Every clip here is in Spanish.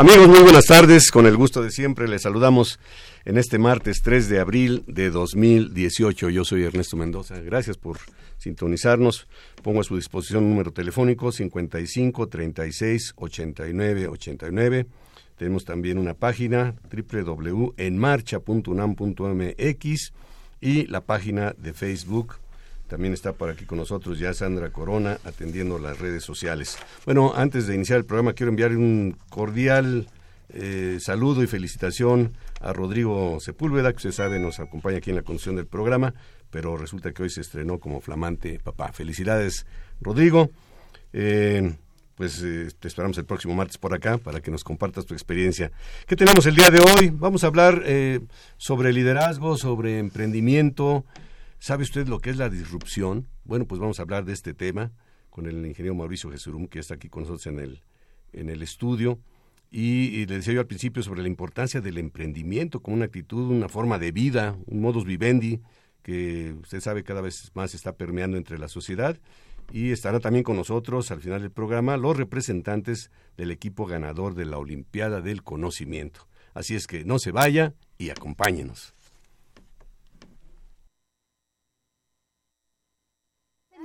Amigos, muy buenas tardes. Con el gusto de siempre les saludamos en este martes 3 de abril de 2018. Yo soy Ernesto Mendoza. Gracias por sintonizarnos. Pongo a su disposición un número telefónico 55 36 89 89. Tenemos también una página www.enmarcha.unam.mx y la página de Facebook también está por aquí con nosotros ya Sandra Corona atendiendo las redes sociales. Bueno, antes de iniciar el programa quiero enviar un cordial eh, saludo y felicitación a Rodrigo Sepúlveda, que usted sabe nos acompaña aquí en la conducción del programa, pero resulta que hoy se estrenó como flamante papá. Felicidades, Rodrigo. Eh, pues eh, te esperamos el próximo martes por acá para que nos compartas tu experiencia. ¿Qué tenemos el día de hoy? Vamos a hablar sobre liderazgo, sobre emprendimiento, ¿Sabe usted lo que es la disrupción? Bueno, pues vamos a hablar de este tema con el ingeniero Mauricio Jesurum, que está aquí con nosotros en el, en el estudio. Y, le decía yo al principio sobre la importancia del emprendimiento como una actitud, una forma de vida, un modus vivendi que usted sabe cada vez más está permeando entre la sociedad. Y estará también con nosotros al final del programa los representantes del equipo ganador de la Olimpiada del Conocimiento. Así es que no se vaya y acompáñenos.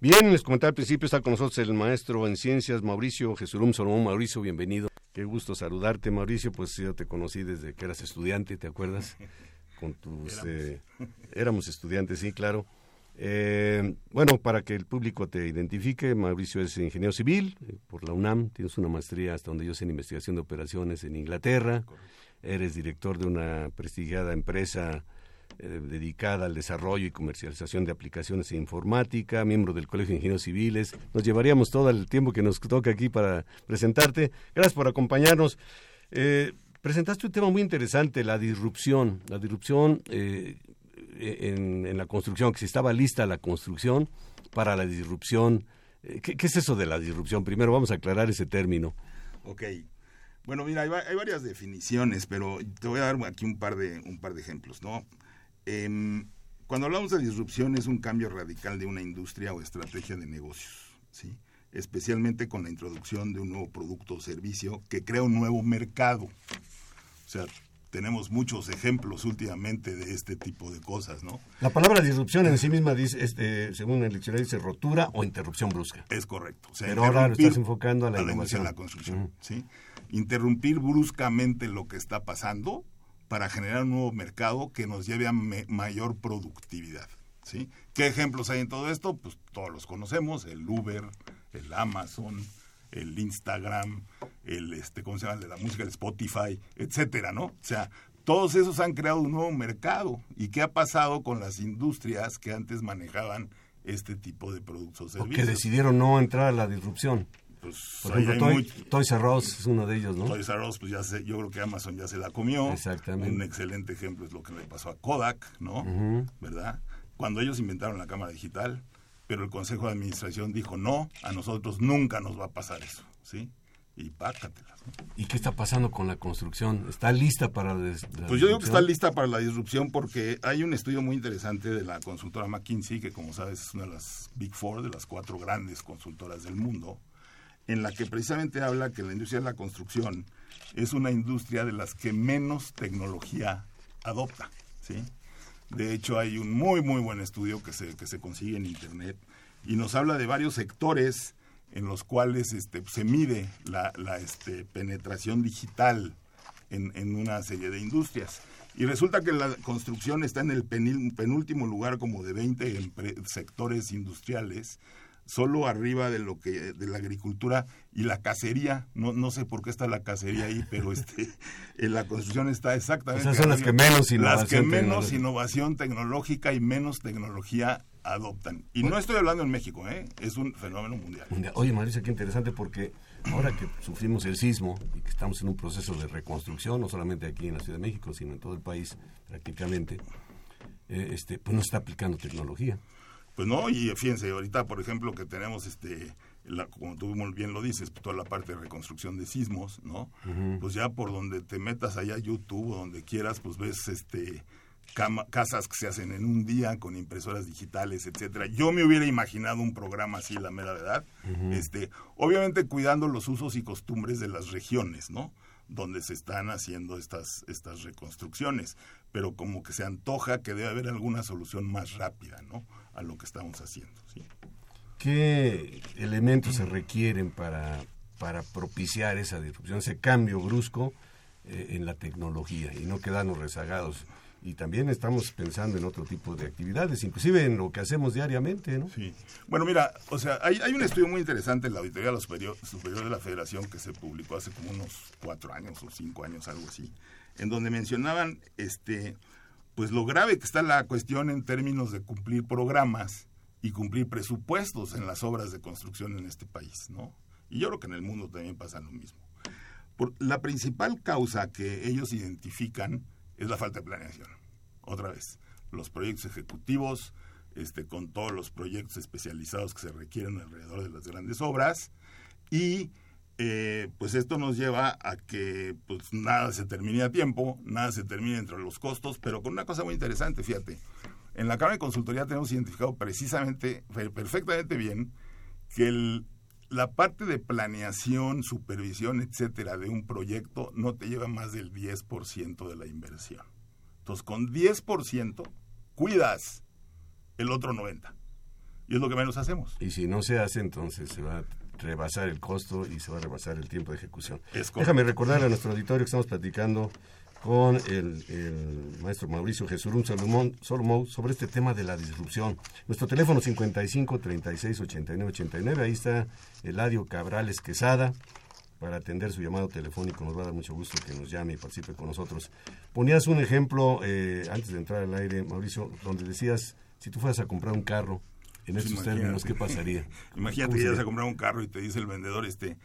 Bien, les comentaba al principio, está con nosotros el maestro en ciencias, Mauricio Jesurum Solomón. Mauricio, bienvenido. Qué gusto saludarte, Mauricio. Pues yo te conocí desde que eras estudiante, ¿te acuerdas? Con tus, éramos. Eh, éramos estudiantes, sí, claro. Eh, bueno, para que el público te identifique, Mauricio es ingeniero civil eh, por la UNAM, tienes una maestría hasta donde yo sé en investigación de operaciones en Inglaterra, eres director de una prestigiada empresa eh, dedicada al desarrollo y comercialización de aplicaciones de informática, miembro del Colegio de Ingenieros Civiles. Nos llevaríamos todo el tiempo que nos toca aquí para presentarte. Gracias por acompañarnos. Eh, presentaste un tema muy interesante, la disrupción. La disrupción eh, en, la construcción, que si estaba lista la construcción para la disrupción. ¿Qué, es eso de la disrupción? Primero vamos a aclarar ese término. Ok. Bueno, mira, hay, hay, varias definiciones, pero te voy a dar aquí un par de, un par de ejemplos, ¿no? Em, cuando hablamos de disrupción es un cambio radical de una industria o estrategia de negocios, ¿sí? especialmente con la introducción de un nuevo producto o servicio que crea un nuevo mercado. O sea, tenemos muchos ejemplos últimamente de este tipo de cosas, ¿no? La palabra disrupción en sí misma dice, este, según el diccionario dice rotura o interrupción brusca. Es correcto. Pero ahora lo estás enfocando a la, a la construcción, ¿sí? Interrumpir bruscamente lo que está pasando para generar un nuevo mercado que nos lleve a mayor productividad. ¿sí? ¿Qué ejemplos hay en todo esto? Pues todos los conocemos, el Uber, el Amazon, el Instagram, el este, ¿cómo se llama? de la música, el Spotify, etcétera, ¿no? O sea, todos esos han creado un nuevo mercado. ¿Y qué ha pasado con las industrias que antes manejaban este tipo de productos o servicios? que decidieron no entrar a la disrupción. Pues, Por ejemplo, Toys R Us es uno de ellos, ¿no? Toys R Us, pues ya sé, yo creo que Amazon ya se la comió. Exactamente. Un excelente ejemplo es lo que le pasó a Kodak, ¿no? ¿Verdad? Cuando ellos inventaron la cámara digital, pero el Consejo de Administración dijo, no, a nosotros nunca nos va a pasar eso, ¿sí? Y pácatelas. ¿Y qué está pasando con la construcción? ¿Está lista para la, Pues yo digo que está lista para la disrupción porque hay un estudio muy interesante de la consultora McKinsey, que como sabes es una de las Big Four, de las cuatro grandes consultoras del mundo, en la que precisamente habla que la industria de la construcción es una industria de las que menos tecnología adopta, ¿sí? De hecho, hay un muy, muy buen estudio que se, que se consigue en Internet y nos habla de varios sectores en los cuales este, se mide la, este, penetración digital en, en, una serie de industrias. Y resulta que la construcción está en el penúltimo lugar como de 20 sectores industriales solo arriba de lo que de la agricultura y la cacería. No no sé por qué está la cacería ahí pero este en la construcción está exactamente Esas son las que menos innovación las que menos innovación tecnológica y menos tecnología adoptan. Y no estoy hablando en México ¿eh? es un fenómeno mundial. Oye Marisa qué interesante porque ahora que sufrimos el sismo y que estamos en un proceso de reconstrucción no solamente aquí en la Ciudad de México sino en todo el país prácticamente eh, este pues no está aplicando tecnología pues no, y fíjense, ahorita, por ejemplo, que tenemos, este la, como tú muy bien lo dices, toda la parte de reconstrucción de sismos, ¿no? Pues ya por donde te metas allá YouTube o donde quieras, pues ves este casas que se hacen en un día con impresoras digitales, etcétera. Yo me hubiera imaginado un programa así, la mera verdad. Este, obviamente cuidando los usos y costumbres de las regiones, ¿no? donde se están haciendo estas, estas reconstrucciones, pero como que se antoja que debe haber alguna solución más rápida ¿no? A lo que estamos haciendo. ¿sí? ¿Qué elementos se requieren para, para propiciar esa disrupción, ese cambio brusco eh, en la tecnología y no quedarnos rezagados? y también estamos pensando en otro tipo de actividades, inclusive en lo que hacemos diariamente, ¿no? Sí. Bueno, mira, o sea, hay, hay un estudio muy interesante en la Auditoría Superior, Superior de la Federación que se publicó hace como unos cuatro años o cinco años, algo así, en donde mencionaban, este, pues lo grave que está la cuestión en términos de cumplir programas y cumplir presupuestos en las obras de construcción en este país, ¿no? Y yo creo que en el mundo también pasa lo mismo. La principal causa que ellos identifican es la falta de planeación. Otra vez, los proyectos ejecutivos, este, con todos los proyectos especializados que se requieren alrededor de las grandes obras y eh, pues esto nos lleva a que pues nada se termine a tiempo, nada se termine entre los costos, pero con una cosa muy interesante, fíjate, en la Cámara de Consultoría tenemos identificado precisamente, perfectamente bien, que la parte de planeación, supervisión, etcétera, de un proyecto no te lleva más del 10% de la inversión. Entonces, con 10% cuidas el otro 90%. Y es lo que menos hacemos. Y si no se hace, entonces se va rebasar el costo y se va a rebasar el tiempo de ejecución. Déjame recordar a nuestro auditorio que estamos platicando con el, maestro Mauricio Jesurún Salomón, Solomón sobre este tema de la disrupción. Nuestro teléfono 55 36 89 89, ahí está Eladio Cabrales Quesada, para atender su llamado telefónico. Nos va a dar mucho gusto que nos llame y participe con nosotros. Ponías un ejemplo eh, antes de entrar al aire, Mauricio, donde decías, si tú fueras a comprar un carro, en estos términos, ¿qué pasaría? Imagínate que llegas a comprar un carro y te dice el vendedor, este,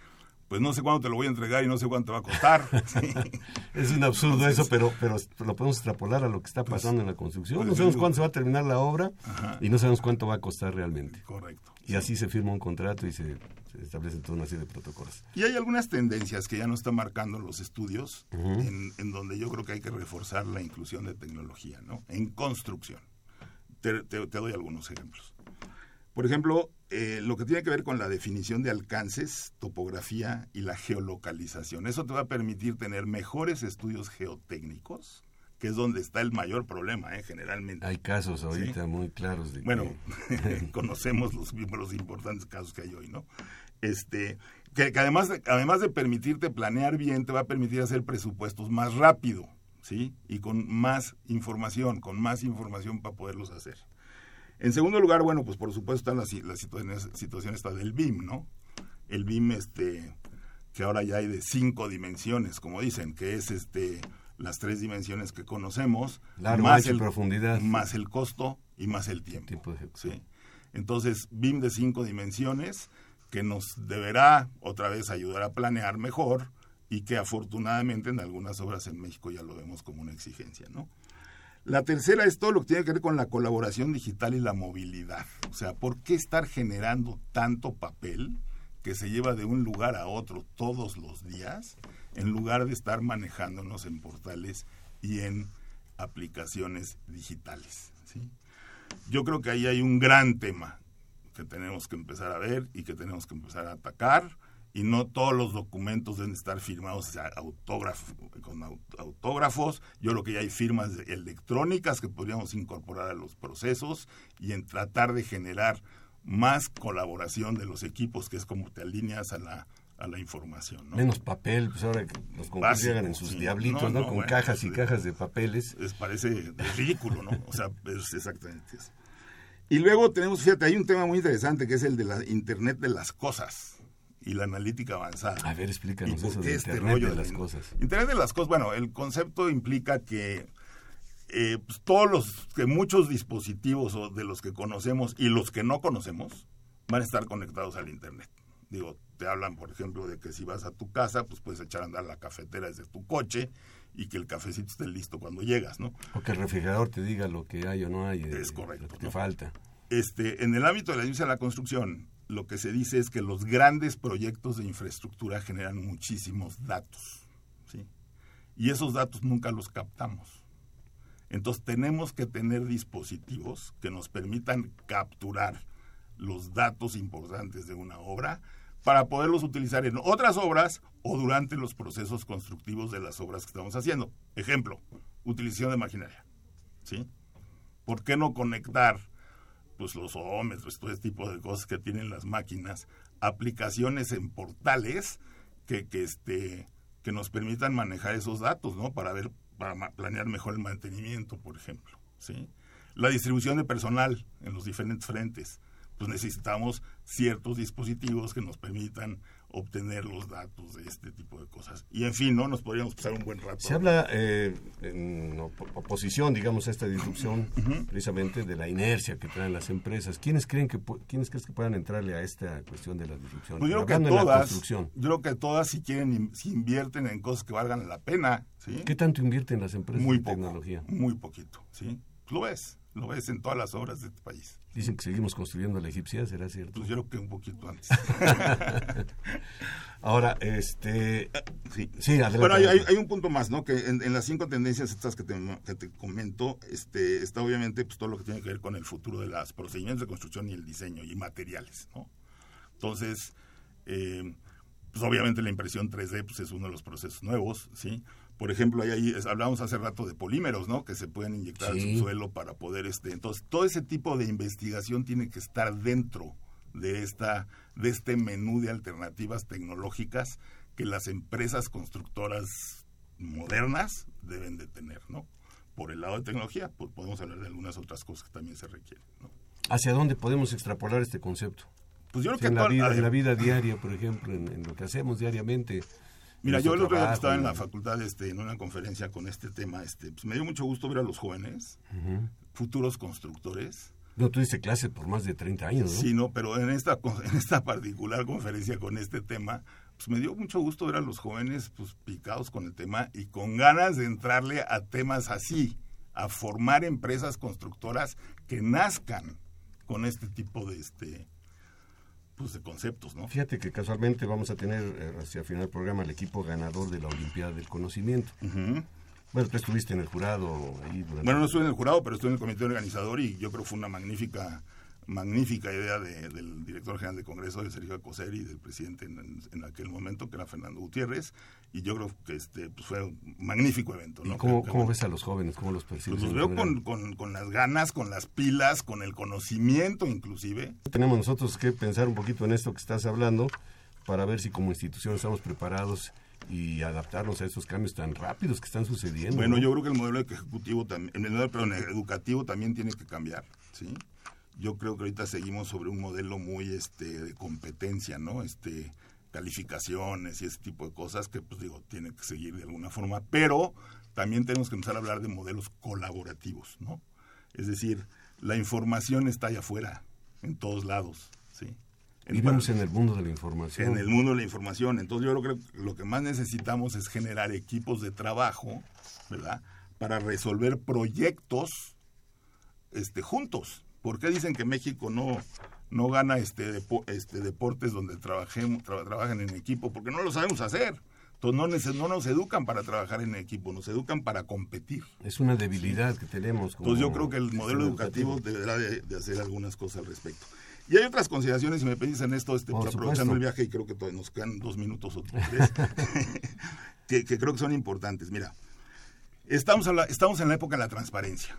pues no sé cuándo te lo voy a entregar y no sé cuánto va a costar. Es un absurdo eso, pero, pero lo podemos extrapolar a lo que está pues, pasando en la construcción. Pues no sabemos cuándo se va a terminar la obra y no sabemos cuánto va a costar realmente. Correcto. Y así se firma un contrato y se establecen toda una serie de protocolos. Y hay algunas tendencias que ya no están marcando los estudios, en, donde yo creo que hay que reforzar la inclusión de tecnología, ¿no? En construcción. Te, doy algunos ejemplos. Por ejemplo, eh, lo que tiene que ver con la definición de alcances, topografía y la geolocalización. Eso te va a permitir tener mejores estudios geotécnicos, que es donde está el mayor problema, ¿eh? generalmente. Hay casos ahorita muy claros de Bueno, conocemos los, los importantes casos que hay hoy, ¿no? este, que, además, además de permitirte planear bien, te va a permitir hacer presupuestos más rápido, ¿sí? Y con más información, con más información para poderlos hacer. En segundo lugar, bueno, pues por supuesto están las, las situaciones, situación está del BIM, ¿no? El BIM, este, que ahora ya hay de cinco dimensiones, como dicen, que es este las tres dimensiones que conocemos, más el, profundidad, más el costo y más el tiempo. ¿sí? Entonces, BIM de cinco dimensiones, que nos deberá otra vez ayudar a planear mejor y que afortunadamente en algunas obras en México ya lo vemos como una exigencia, ¿no? La tercera es todo lo que tiene que ver con la colaboración digital y la movilidad. O sea, ¿por qué estar generando tanto papel que se lleva de un lugar a otro todos los días en lugar de estar manejándonos en portales y en aplicaciones digitales? Yo creo que ahí hay un gran tema que tenemos que empezar a ver y que tenemos que empezar a atacar y no todos los documentos deben estar firmados con autógrafos. Yo creo que ya hay firmas electrónicas que podríamos incorporar a los procesos y en tratar de generar más colaboración de los equipos, que es como te alineas a la, a la información. Menos papel, pues ahora que los concursos llegan en sus diablitos, ¿no? Con cajas y cajas de papeles. Les parece ridículo, ¿no? O sea, es exactamente eso. Y luego tenemos, fíjate, hay un tema muy interesante que es el de la Internet de las cosas y la analítica avanzada. A ver, explícanos eso de este Internet de las cosas. Internet de las cosas, bueno, el concepto implica que eh, pues, todos los, que muchos dispositivos de los que conocemos y los que no conocemos van a estar conectados al Internet. Digo, te hablan, por ejemplo, de que si vas a tu casa, pues puedes echar a andar la cafetera desde tu coche y que el cafecito esté listo cuando llegas, ¿no? O que el refrigerador te diga lo que hay o no hay. Es correcto. Lo que te falta. Este, en el ámbito de la industria de la construcción, lo que se dice es que los grandes proyectos de infraestructura generan muchísimos datos, ¿sí? Y esos datos nunca los captamos. Entonces tenemos que tener dispositivos que nos permitan capturar los datos importantes de una obra para poderlos utilizar en otras obras o durante los procesos constructivos de las obras que estamos haciendo. Ejemplo, utilización de maquinaria. ¿sí? ¿Por qué no conectar pues, los ohómetros, todo ese tipo de cosas que tienen las máquinas, aplicaciones en portales que, que, este, que nos permitan manejar esos datos, ¿no? Para ver, para planear mejor el mantenimiento, por ejemplo, ¿sí? La distribución de personal en los diferentes frentes pues necesitamos ciertos dispositivos que nos permitan obtener los datos de este tipo de cosas. Y en fin, ¿no? Nos podríamos pasar un buen rato. Se habla eh, en oposición, digamos, a esta disrupción, precisamente de la inercia que traen las empresas. ¿Quiénes creen que quiénes crees que puedan entrarle a esta cuestión de la disrupción? Pues yo creo que todas, yo creo que todas si quieren, si invierten en cosas que valgan la pena, ¿sí? ¿Qué tanto invierten las empresas muy en tecnología? Muy poquito, ¿sí? Lo ves, lo ves en todas las obras de este país. Dicen que seguimos construyendo la egipcia, ¿será cierto? Pues yo creo que un poquito antes. Ahora, este... Sí, sí adelante. Bueno, hay, hay, un punto más, ¿no? Que en, las cinco tendencias estas que te, que te, comento, este, está obviamente pues, todo lo que tiene que ver con el futuro de los procedimientos de construcción y el diseño y materiales, ¿no? Entonces, eh, pues obviamente la impresión 3D pues, es uno de los procesos nuevos, ¿sí? Por ejemplo, ahí, hablábamos hace rato de polímeros, ¿no? Que se pueden inyectar al subsuelo para poder, este, entonces todo ese tipo de investigación tiene que estar dentro de esta, de este menú de alternativas tecnológicas que las empresas constructoras modernas deben de tener, ¿no? Por el lado de tecnología, pues podemos hablar de algunas otras cosas que también se requieren, ¿no? ¿Hacia dónde podemos extrapolar este concepto? Pues yo creo que en la, vida, en la vida diaria, por ejemplo, en lo que hacemos diariamente, Mira, yo el otro día que estaba en la facultad este, en una conferencia con este tema, este, pues me dio mucho gusto ver a los jóvenes, futuros constructores. No, dices clase por más de 30 años, ¿no? Sí, no, pero en esta, en esta particular conferencia con este tema, pues me dio mucho gusto ver a los jóvenes pues picados con el tema y con ganas de entrarle a temas así, a formar empresas constructoras que nazcan con este tipo de este pues, de conceptos, ¿no? Fíjate que casualmente vamos a tener eh, hacia el final del programa el equipo ganador de la Olimpiada del Conocimiento. Bueno, tú estuviste en el jurado ahí Bueno, no estuve en el jurado, pero estuve en el comité organizador y yo creo que fue una magnífica magnífica idea del director general del Congreso, de Sergio Alcocer, y del presidente en, aquel momento, que era Fernando Gutiérrez, y yo creo que este pues fue un magnífico evento. ¿no? cómo, ves a los jóvenes? ¿Cómo los percibes? Pues los veo con, con, las ganas, con las pilas, con el conocimiento inclusive. Tenemos nosotros que pensar un poquito en esto que estás hablando, para ver si como institución estamos preparados y adaptarnos a estos cambios tan rápidos que están sucediendo. Bueno, yo creo que el modelo ejecutivo también, el modelo perdón, educativo también tiene que cambiar, ¿sí? Yo creo que ahorita seguimos sobre un modelo muy este de competencia, ¿no? Este calificaciones y ese tipo de cosas que pues digo, tiene que seguir de alguna forma, pero también tenemos que empezar a hablar de modelos colaborativos, ¿no? Es decir, la información está allá afuera, en todos lados, ¿sí? Vivimos en el mundo de la información. En el mundo de la información. Entonces yo creo que lo que más necesitamos es generar equipos de trabajo, ¿verdad? para resolver proyectos este, juntos. ¿Por qué dicen que México no, no gana este, este deportes donde trabajemos, trabajan en equipo? Porque no lo sabemos hacer. Entonces no, nos educan para trabajar en equipo, nos educan para competir. Es una debilidad que tenemos. Entonces yo creo que el modelo educativo, deberá de, hacer algunas cosas al respecto. Y hay otras consideraciones, si me pedís en esto, este, aprovechando el viaje, y creo que todavía nos quedan dos minutos o tres, que, que, creo que son importantes. Mira, estamos, estamos en la época de la transparencia.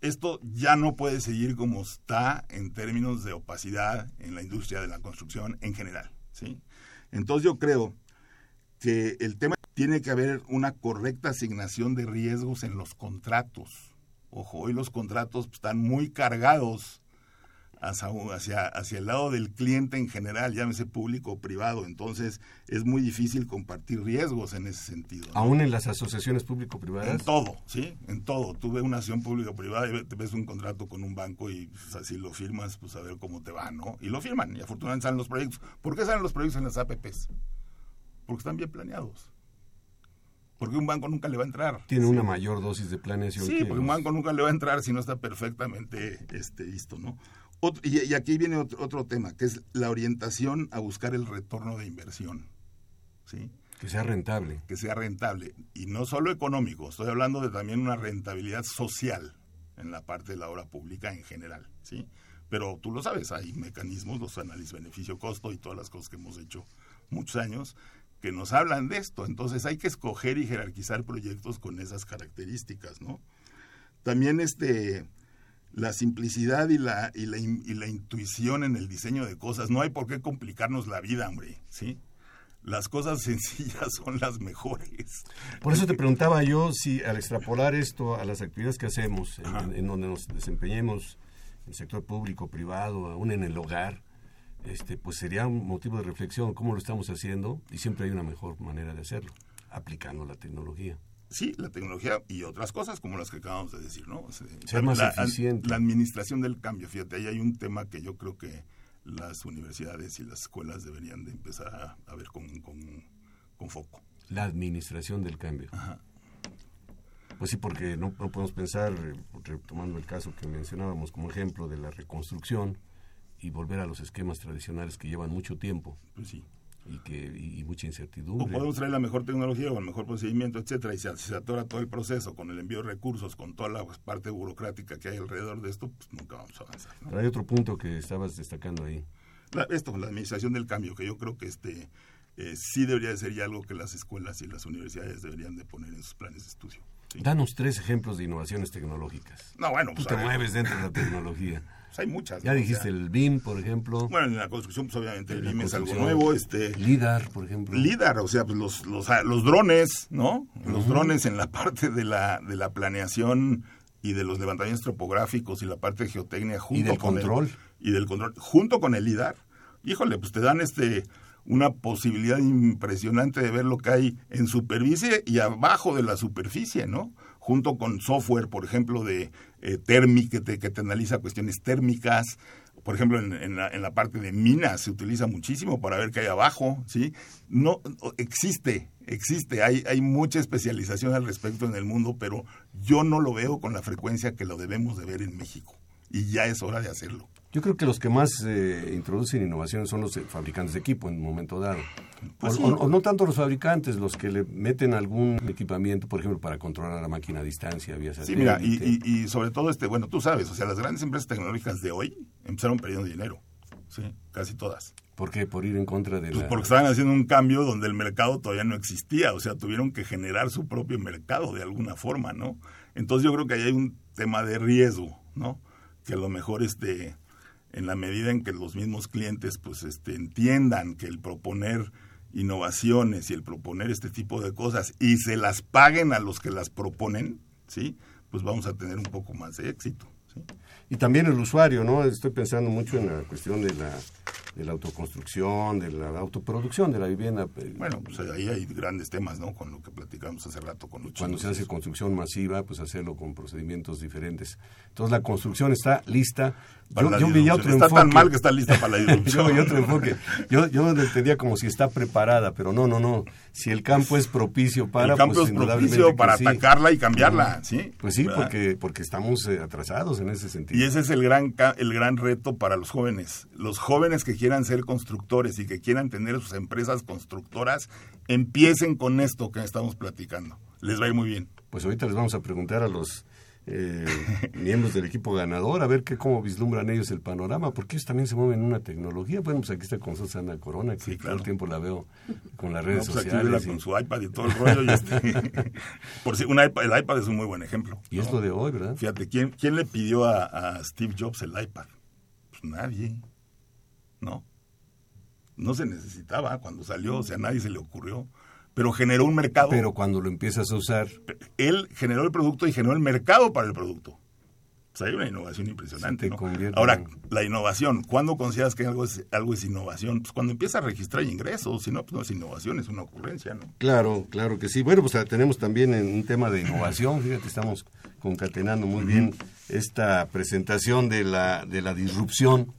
Esto ya no puede seguir como está en términos de opacidad en la industria de la construcción en general. ¿sí? Entonces yo creo que el tema tiene que haber una correcta asignación de riesgos en los contratos. Ojo, hoy los contratos están muy cargados hacia, hacia, el lado del cliente en general, llámese público o privado. Entonces es muy difícil compartir riesgos en ese sentido. ¿Aún en las asociaciones público-privadas? En todo, sí, en todo. Tú ves una acción público-privada y te ves un contrato con un banco y pues, así lo firmas, pues a ver cómo te va, ¿no? Y lo firman y afortunadamente salen los proyectos. ¿Por qué salen los proyectos en las APPs? porque están bien planeados. Porque un banco nunca le va a entrar. Tiene una mayor dosis de planeación. Sí, porque un banco nunca le va a entrar si no está perfectamente este, listo, ¿no? Y, aquí viene otro, tema, que es la orientación a buscar el retorno de inversión. ¿sí? Que sea rentable. Que sea rentable. Y no solo económico, estoy hablando de también una rentabilidad social en la parte de la obra pública en general. ¿sí? Pero tú lo sabes, hay mecanismos, los análisis beneficio-costo y todas las cosas que hemos hecho muchos años que nos hablan de esto. Entonces hay que escoger y jerarquizar proyectos con esas características, ¿no? También este la simplicidad y la, y la, y la intuición en el diseño de cosas. No hay por qué complicarnos la vida, hombre, ¿sí? Las cosas sencillas son las mejores. Por eso te preguntaba yo si al extrapolar esto a las actividades que hacemos, en, en donde nos desempeñemos, en el sector público, privado, aún en el hogar, este, pues sería un motivo de reflexión cómo lo estamos haciendo y siempre hay una mejor manera de hacerlo, aplicando la tecnología. Sí, la tecnología y otras cosas como las que acabamos de decir, ¿no? Ser más la, eficiente. La administración del cambio, fíjate, ahí hay un tema que yo creo que las universidades y las escuelas deberían de empezar a, ver con, con, foco. La administración del cambio. Pues sí, porque no, no podemos pensar, eh, retomando el caso que mencionábamos como ejemplo de la reconstrucción, y volver a los esquemas tradicionales que llevan mucho tiempo. Pues sí. Y, que, y, mucha incertidumbre. O podemos traer la mejor tecnología o el mejor procedimiento, etcétera, y se, se atora todo el proceso con el envío de recursos, con toda la parte burocrática que hay alrededor de esto, pues nunca vamos a avanzar. hay otro punto que estabas destacando ahí. esto, la administración del cambio, que yo creo que este eh, sí debería de ser ya algo que las escuelas y las universidades deberían de poner en sus planes de estudio. Danos tres ejemplos de innovaciones tecnológicas. No, bueno, pues, Tú te mueves dentro de la tecnología. Pues hay muchas. Ya dijiste el BIM, por ejemplo. Bueno, en la construcción, pues obviamente el BIM es algo nuevo. Este, LIDAR, por ejemplo. LIDAR, o sea, pues los, los, ah, los drones, ¿no? Los drones en la parte de la, de la planeación y de los levantamientos topográficos y la parte de geotecnia junto y del con control. y del control, junto con el LIDAR. Híjole, pues te dan este una posibilidad impresionante de ver lo que hay en superficie y abajo de la superficie, ¿no? junto con software, por ejemplo, de eh, térmica, que te, analiza cuestiones térmicas. Por ejemplo, en, la, parte de minas se utiliza muchísimo para ver qué hay abajo, ¿sí? No, existe, existe, hay, hay mucha especialización al respecto en el mundo, pero yo no lo veo con la frecuencia que lo debemos de ver en México. Y ya es hora de hacerlo. Yo creo que los que más eh, introducen innovaciones son los eh, fabricantes de equipo en un momento dado. Pues o, no tanto los fabricantes, los que le meten algún equipamiento, por ejemplo, para controlar la máquina a distancia, vía Sí, mira, y, y, sobre todo, este, bueno, tú sabes, o sea, las grandes empresas tecnológicas de hoy empezaron perdiendo dinero. Sí, casi todas. ¿Por qué? Por ir en contra de pues Porque estaban haciendo un cambio donde el mercado todavía no existía, o sea, tuvieron que generar su propio mercado de alguna forma, ¿no? Entonces yo creo que ahí hay un tema de riesgo, ¿no? Que a lo mejor este en la medida en que los mismos clientes pues este, entiendan que el proponer innovaciones y el proponer este tipo de cosas y se las paguen a los que las proponen, ¿sí? Pues vamos a tener un poco más de éxito. Y también el usuario, ¿no? Estoy pensando mucho en la cuestión de la de la autoconstrucción, de la autoproducción de la vivienda. Bueno, pues ahí hay grandes temas, ¿no? Con lo que platicamos hace rato con los Cuando se hace construcción masiva, pues hacerlo con procedimientos diferentes. Entonces la construcción está lista. Yo, yo veía otro está tan mal que está lista para la disrupción. yo veía otro enfoque. Yo, yo entendía como si está preparada, pero no, no, no. Si el campo es propicio para... El campo pues, es propicio para atacarla y cambiarla, ¿sí? Pues sí, porque, porque estamos eh, atrasados en ese sentido. Y ese es el gran, el gran reto para los jóvenes. Los jóvenes que quieran ser constructores y que quieran tener sus empresas constructoras, empiecen con esto que estamos platicando. Les va a ir muy bien. Pues ahorita les vamos a preguntar a los eh, miembros del equipo ganador, a ver qué, cómo vislumbran ellos el panorama, porque ellos también se mueven en una tecnología. Bueno, pues aquí está con Susana Corona, que todo el tiempo la veo con las redes pues sociales. con su iPad y todo el rollo. Este, por si, un iPad, el iPad es un muy buen ejemplo. Y es lo de hoy, ¿verdad? Fíjate, ¿quién, quién le pidió a, a Steve Jobs el iPad? Pues nadie, ¿no? No se necesitaba cuando salió, o sea, a nadie se le ocurrió pero generó un mercado. Pero cuando lo empiezas a usar. Él generó el producto y generó el mercado para el producto. O hay una innovación impresionante. Ahora, la innovación, ¿cuándo consideras que algo es, algo es innovación? Pues cuando empieza a registrar ingresos, si no, pues no es innovación, es una ocurrencia, ¿no? Claro, claro que sí. Bueno, pues tenemos también un tema de innovación, fíjate, estamos concatenando muy bien esta presentación de la, de la disrupción,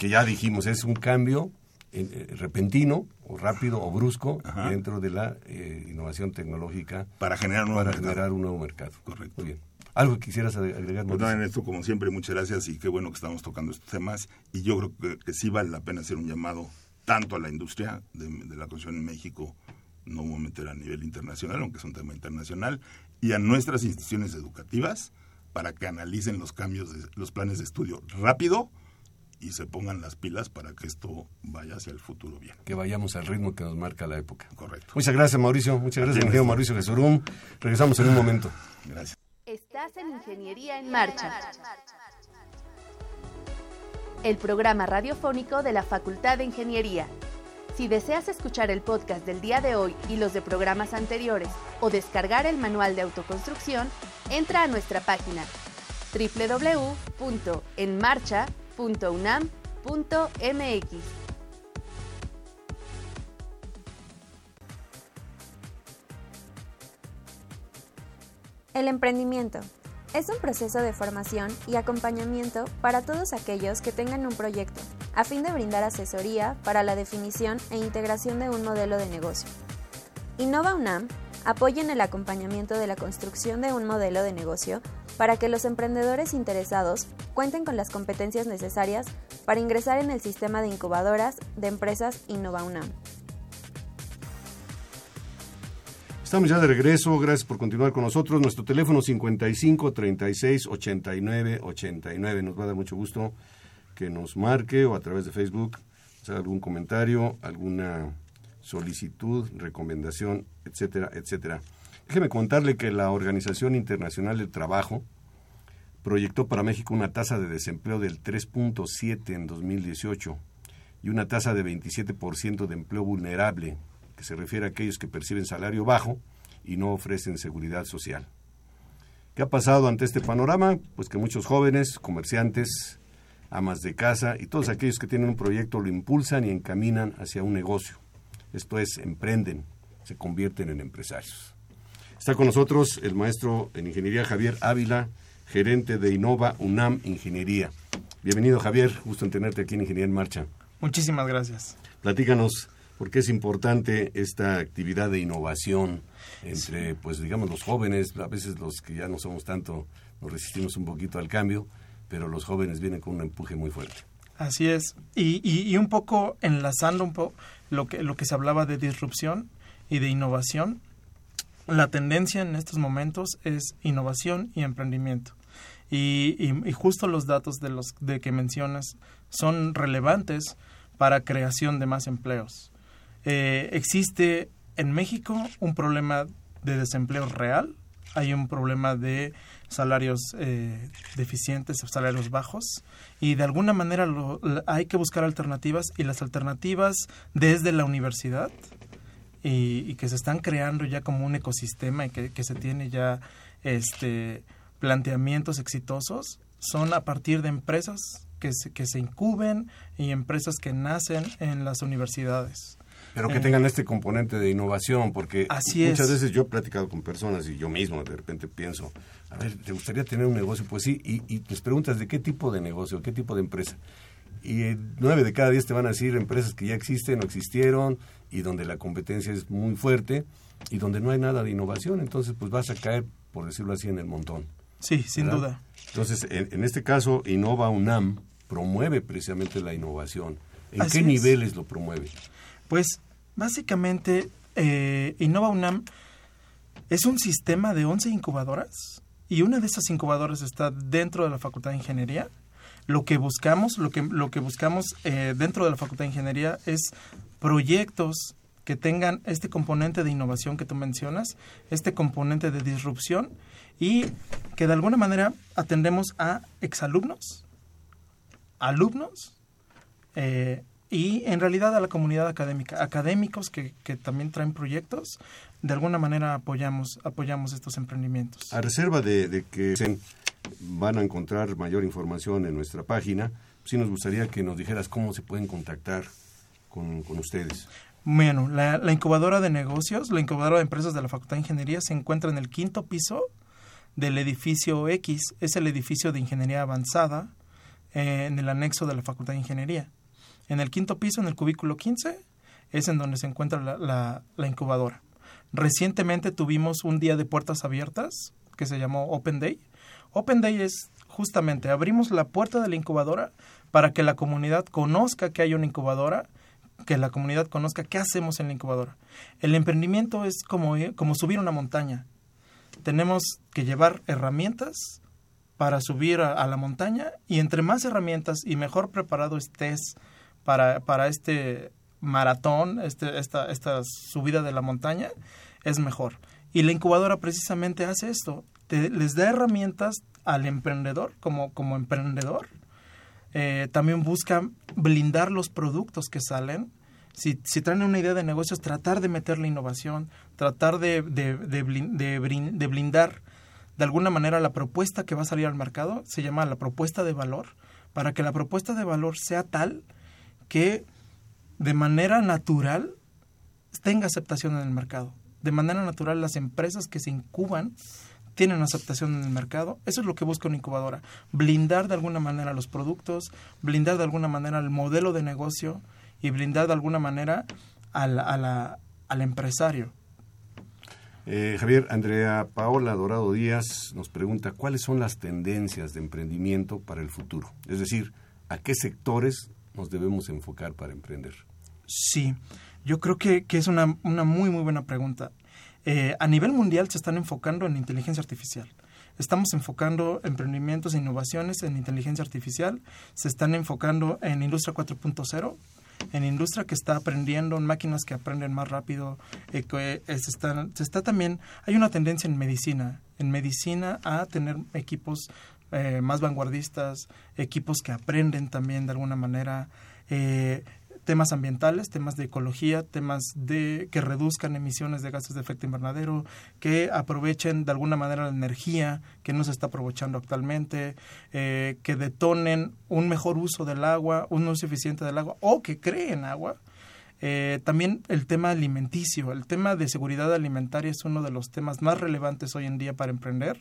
que ya dijimos, es un cambio eh, repentino o rápido o brusco dentro de la eh, innovación tecnológica para generar, un nuevo, para generar un nuevo mercado. Correcto. Muy bien. ¿Algo que quisieras agregar? Pues en esto, como siempre, muchas gracias y qué bueno que estamos tocando estos temas. Y yo creo que, sí vale la pena hacer un llamado tanto a la industria de, la construcción en México, no meter a nivel internacional, aunque es un tema internacional, y a nuestras instituciones educativas para que analicen los cambios, de, los planes de estudio rápido y se pongan las pilas para que esto vaya hacia el futuro bien. Que vayamos al ritmo que nos marca la época. Correcto. Muchas gracias, Mauricio. Muchas gracias, ingeniero Mauricio Jesurum. Regresamos en un momento. Gracias. Estás en Ingeniería en Marcha. El programa radiofónico de la Facultad de Ingeniería. Si deseas escuchar el podcast del día de hoy y los de programas anteriores o descargar el manual de autoconstrucción, entra a nuestra página www.enmarcha.com .unam.mx El emprendimiento es un proceso de formación y acompañamiento para todos aquellos que tengan un proyecto, a fin de brindar asesoría para la definición e integración de un modelo de negocio. Innova UNAM apoya en el acompañamiento de la construcción de un modelo de negocio para que los emprendedores interesados cuenten con las competencias necesarias para ingresar en el sistema de incubadoras de empresas InnovaUNAM. Estamos ya de regreso, gracias por continuar con nosotros. Nuestro teléfono 55 36 89 89. Nos va a dar mucho gusto que nos marque o a través de Facebook haga algún comentario, alguna solicitud, recomendación, etcétera, etcétera. Déjeme contarle que la Organización Internacional del Trabajo proyectó para México una tasa de desempleo del 3.7 en 2018 y una tasa de 27% de empleo vulnerable, que se refiere a aquellos que perciben salario bajo y no ofrecen seguridad social. ¿Qué ha pasado ante este panorama? Pues que muchos jóvenes, comerciantes, amas de casa y todos aquellos que tienen un proyecto lo impulsan y encaminan hacia un negocio. Esto es, emprenden, se convierten en empresarios. Está con nosotros el maestro en ingeniería Javier Ávila, gerente de Innova UNAM Ingeniería. Bienvenido Javier, gusto en tenerte aquí en Ingeniería en Marcha. Muchísimas gracias. Platícanos por qué es importante esta actividad de innovación entre, pues digamos, los jóvenes, a veces los que ya no somos tanto, nos resistimos un poquito al cambio, pero los jóvenes vienen con un empuje muy fuerte. Así es. Y, y, un poco enlazando un poco lo que, lo que se hablaba de disrupción y de innovación, la tendencia en estos momentos es innovación y emprendimiento. Y, y, justo los datos de los de que mencionas son relevantes para creación de más empleos. Eh, existe en México un problema de desempleo real, hay un problema de salarios eh, deficientes salarios bajos y de alguna manera hay que buscar alternativas y las alternativas desde la universidad y, que se están creando ya como un ecosistema y que, se tiene ya este planteamientos exitosos son a partir de empresas que se, que se incuben y empresas que nacen en las universidades. Pero que Eh, tengan este componente de innovación, porque Así muchas es. veces yo he platicado con personas y yo mismo de repente pienso, a ver, ¿te gustaría tener un negocio? Pues sí, y, y les preguntas de qué tipo de negocio, qué tipo de empresa. Y eh, nueve de cada diez te van a decir empresas que ya existen o existieron y donde la competencia es muy fuerte y donde no hay nada de innovación, entonces pues vas a caer, por decirlo así, en el montón. Sí, sin ¿verdad? duda. Entonces, en, en este caso, Innova UNAM promueve precisamente la innovación. ¿En Así qué es. niveles lo promueve? Pues básicamente eh, Innova UNAM es un sistema de 11 incubadoras y una de esas incubadoras está dentro de la Facultad de Ingeniería. Lo que buscamos, lo que, lo que buscamos eh, dentro de la Facultad de Ingeniería es proyectos que tengan este componente de innovación que tú mencionas, este componente de disrupción y que de alguna manera atendemos a exalumnos, alumnos eh, y en realidad a la comunidad académica, académicos que, que también traen proyectos, de alguna manera apoyamos, apoyamos estos emprendimientos. A reserva de, de que van a encontrar mayor información en nuestra página, sí nos gustaría que nos dijeras cómo se pueden contactar con, ustedes. Bueno, la, incubadora de negocios, la incubadora de empresas de la Facultad de Ingeniería se encuentra en el quinto piso del edificio X, es el edificio de Ingeniería Avanzada eh, en el anexo de la Facultad de Ingeniería. En el quinto piso, en el cubículo 15, es en donde se encuentra la- la incubadora. Recientemente tuvimos un día de puertas abiertas que se llamó Open Day. Open Day es justamente abrimos la puerta de la incubadora para que la comunidad conozca que hay una incubadora, que la comunidad conozca qué hacemos en la incubadora. El emprendimiento es como, como subir una montaña. Tenemos que llevar herramientas para subir a, a la montaña y entre más herramientas y mejor preparado estés para, para este maratón, este, esta, esta subida de la montaña, es mejor. Y la incubadora precisamente hace esto, te- les da herramientas al emprendedor como, como emprendedor. Eh, también busca blindar los productos que salen. Si, si traen una idea de negocios, tratar de meter la innovación, tratar de, de, de de blindar de alguna manera la propuesta que va a salir al mercado, se llama la propuesta de valor, para que la propuesta de valor sea tal que de manera natural tenga aceptación en el mercado. De manera natural las empresas que se incuban tienen aceptación en el mercado. Eso es lo que busca una incubadora. Blindar de alguna manera los productos, blindar de alguna manera el modelo de negocio y blindar de alguna manera al, a la- al empresario. Eh, Javier, Andrea Paola Dorado Díaz nos pregunta cuáles son las tendencias de emprendimiento para el futuro. Es decir, ¿a qué sectores nos debemos enfocar para emprender? Sí, yo creo que, que es una, una muy, muy buena pregunta. Eh, a nivel mundial se están enfocando en inteligencia artificial. Estamos enfocando emprendimientos e innovaciones en inteligencia artificial. Se están enfocando en industria 4.0, en industria que está aprendiendo, en máquinas que aprenden más rápido. eh, que, eh, se, está también, hay una tendencia en medicina, en medicina a tener equipos más vanguardistas, equipos que aprenden también de alguna manera. Temas ambientales, temas de ecología, temas de que reduzcan emisiones de gases de efecto invernadero, que aprovechen de alguna manera la energía que no se está aprovechando actualmente, eh, que detonen un mejor uso del agua, un uso eficiente del agua o que creen agua. Eh, también el tema alimenticio, el tema de seguridad alimentaria es uno de los temas más relevantes hoy en día para emprender.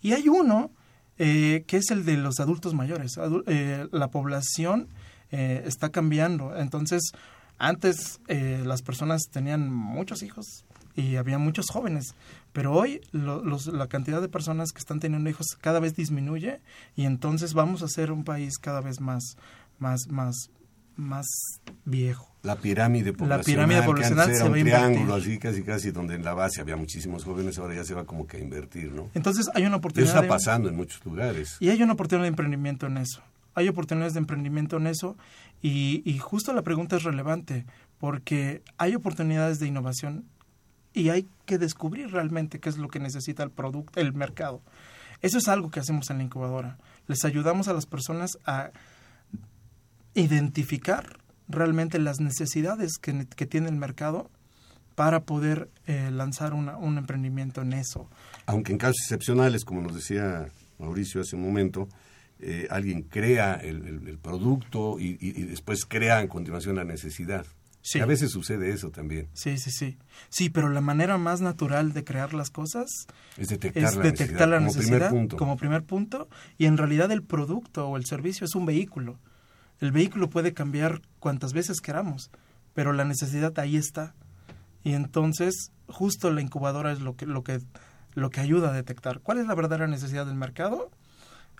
Y hay uno eh, que es el de los adultos mayores. Eh, la población eh, está cambiando. Entonces, antes eh, las personas tenían muchos hijos y había muchos jóvenes, pero hoy lo- los- la cantidad de personas que están teniendo hijos cada vez disminuye y entonces vamos a ser un país cada vez más, más, más, más viejo. La pirámide poblacional. pirámide que poblacional se era va a un triángulo, invertir. así casi casi, donde en la base había muchísimos jóvenes, ahora ya se va como que a invertir, ¿no? Entonces hay una Y eso oportunidad. está de- pasando en muchos lugares. Y hay una oportunidad de emprendimiento en eso. Hay oportunidades de emprendimiento en eso y, justo la pregunta es relevante porque hay oportunidades de innovación y hay que descubrir realmente qué es lo que necesita el producto, el mercado. Eso es algo que hacemos en la incubadora. Les ayudamos a las personas a identificar realmente las necesidades que, que tiene el mercado para poder eh, lanzar una- un emprendimiento en eso. Aunque en casos excepcionales, como nos decía Mauricio hace un momento, eh, alguien crea el, producto y, después crea en continuación la necesidad. Sí. A veces sucede eso también. Sí, sí, sí. Sí, pero la manera más natural de crear las cosas es detectar, la, detectar necesidad, la necesidad como primer, punto. como primer punto. Y en realidad el producto o el servicio es un vehículo. El vehículo puede cambiar cuantas veces queramos, pero la necesidad ahí está. Y entonces justo la incubadora es lo que, lo que, lo que ayuda a detectar cuál es la verdadera necesidad del mercado,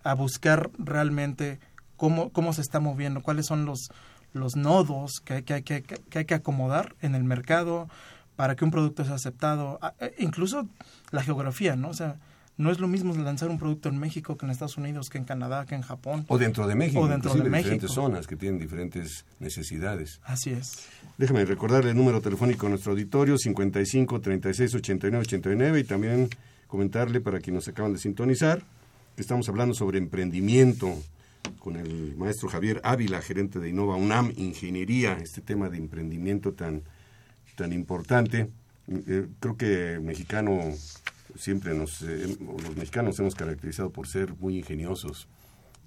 a buscar realmente cómo, cómo se está moviendo, cuáles son los, los nodos que hay que, que, que hay que acomodar en el mercado para que un producto sea aceptado, e, incluso la geografía, ¿no? O sea, no es lo mismo lanzar un producto en México que en Estados Unidos, que en Canadá, que en Japón. O dentro de México. O dentro de diferentes zonas que tienen diferentes necesidades. Así es. Déjame recordarle el número telefónico a nuestro auditorio, 55 36 89 89, y también comentarle para quienes nos acaban de sintonizar estamos hablando sobre emprendimiento con el maestro Javier Ávila, gerente de Innova UNAM, Ingeniería, este tema de emprendimiento tan, tan importante. Eh, creo que mexicano siempre nos, eh, los mexicanos hemos caracterizado por ser muy ingeniosos,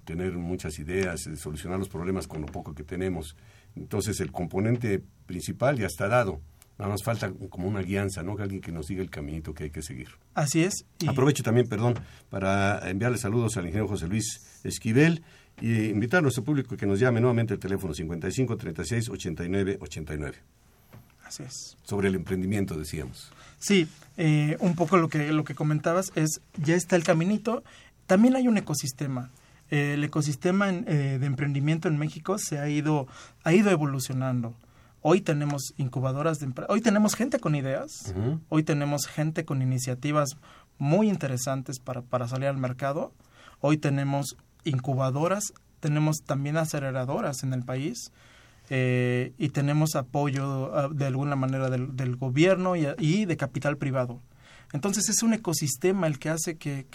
tener muchas ideas, eh, solucionar los problemas con lo poco que tenemos. Entonces el componente principal ya está dado. Nada más falta como una guianza, ¿no? Alguien que nos diga el caminito que hay que seguir. Así es. Aprovecho también, perdón, para enviarle saludos al ingeniero José Luis Esquivel y invitar a nuestro público que nos llame nuevamente el teléfono 55 36 89 89. Así es. Sobre el emprendimiento, decíamos. Sí, eh, un poco lo que, lo que comentabas es, ya está el caminito, también hay un ecosistema. Eh, el ecosistema eh, de emprendimiento en México se ha ido, ha ido evolucionando. Hoy tenemos incubadoras de hoy tenemos gente con ideas, hoy tenemos gente con iniciativas muy interesantes para, para salir al mercado, hoy tenemos incubadoras, tenemos también aceleradoras en el país, eh, y tenemos apoyo ah, de alguna manera del, gobierno y, de capital privado. Entonces es un ecosistema el que hace que,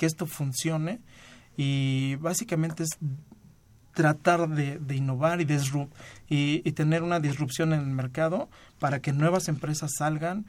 esto funcione y básicamente es tratar de, innovar y, y, tener una disrupción en el mercado para que nuevas empresas salgan,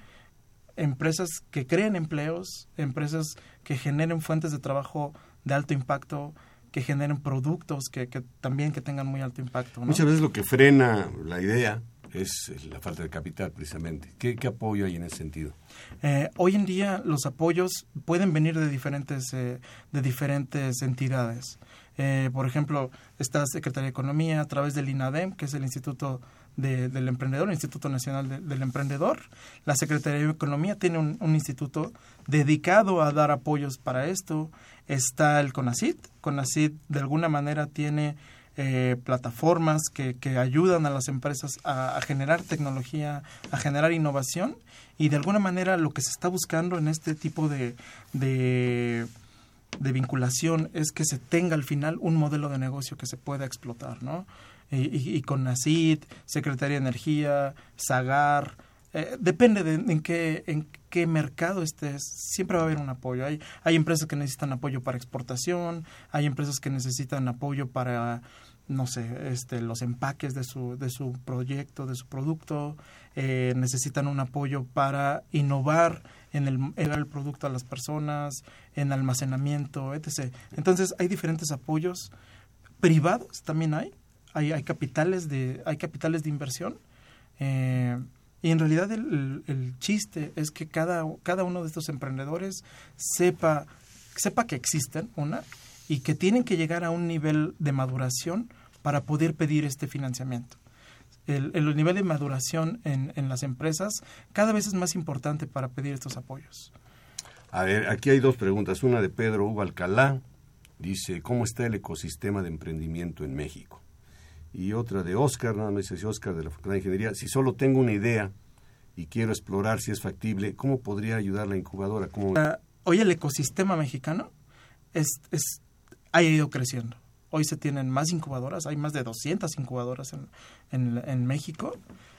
empresas que creen empleos, empresas que generen fuentes de trabajo de alto impacto, que generen productos que, que también que tengan muy alto impacto. Muchas veces lo que frena la idea es la falta de capital, precisamente. ¿Qué, apoyo hay en ese sentido? Eh, hoy en día los apoyos pueden venir de diferentes, eh, de diferentes entidades. Eh, por ejemplo, está Secretaría de Economía a través del INADEM, que es el Instituto del Emprendedor, el Instituto Nacional del Emprendedor. La Secretaría de Economía tiene un, un, instituto dedicado a dar apoyos para esto. Está el CONACIT. CONACIT de alguna manera tiene eh, plataformas que, que, ayudan a las empresas a, generar tecnología, a generar innovación y de alguna manera lo que se está buscando en este tipo de, de, vinculación es que se tenga al final un modelo de negocio que se pueda explotar, ¿no? Y, con NACIT, Secretaría de Energía, SAGAR, eh, depende de en qué, en qué mercado estés, siempre va a haber un apoyo. Hay, hay empresas que necesitan apoyo para exportación, hay empresas que necesitan apoyo para, no sé, este, los empaques de su, de su proyecto, de su producto, eh, necesitan un apoyo para innovar en el, el producto a las personas, en almacenamiento, etc. Entonces hay diferentes apoyos privados, también hay, hay, hay capitales de, hay capitales de inversión. Eh, y en realidad el, el, chiste es que cada, cada uno de estos emprendedores sepa, sepa que existen, una, y que tienen que llegar a un nivel de maduración para poder pedir este financiamiento. El, el nivel de maduración en, en, las empresas cada vez es más importante para pedir estos apoyos. A ver, aquí hay dos preguntas. Una de Pedro Hugo Alcalá. Dice, ¿cómo está el ecosistema de emprendimiento en México? y otra de Oscar, nada más dice Oscar de la Facultad de Ingeniería, si solo tengo una idea y quiero explorar si es factible, ¿cómo podría ayudar la incubadora? ¿Cómo... Uh, hoy el ecosistema mexicano es, es, ha ido creciendo. Hoy se tienen más incubadoras, hay más de 200 incubadoras en México.